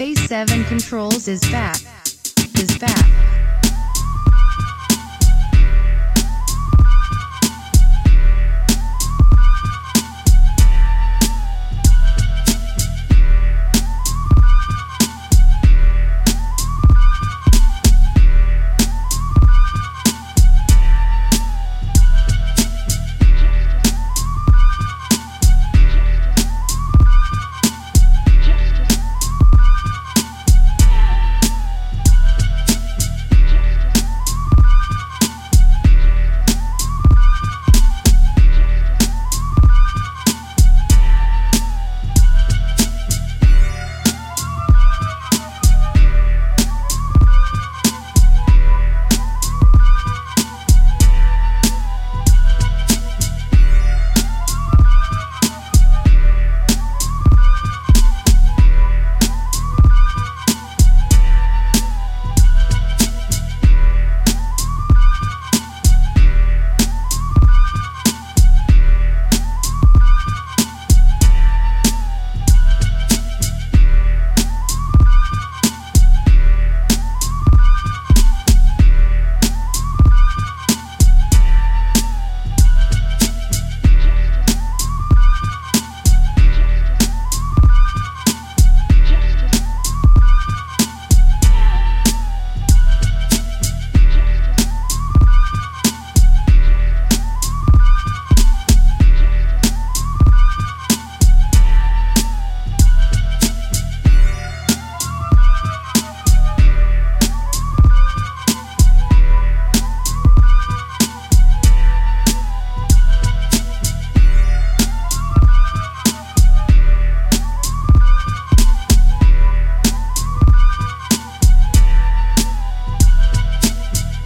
Phase 7 controls is back. Is back.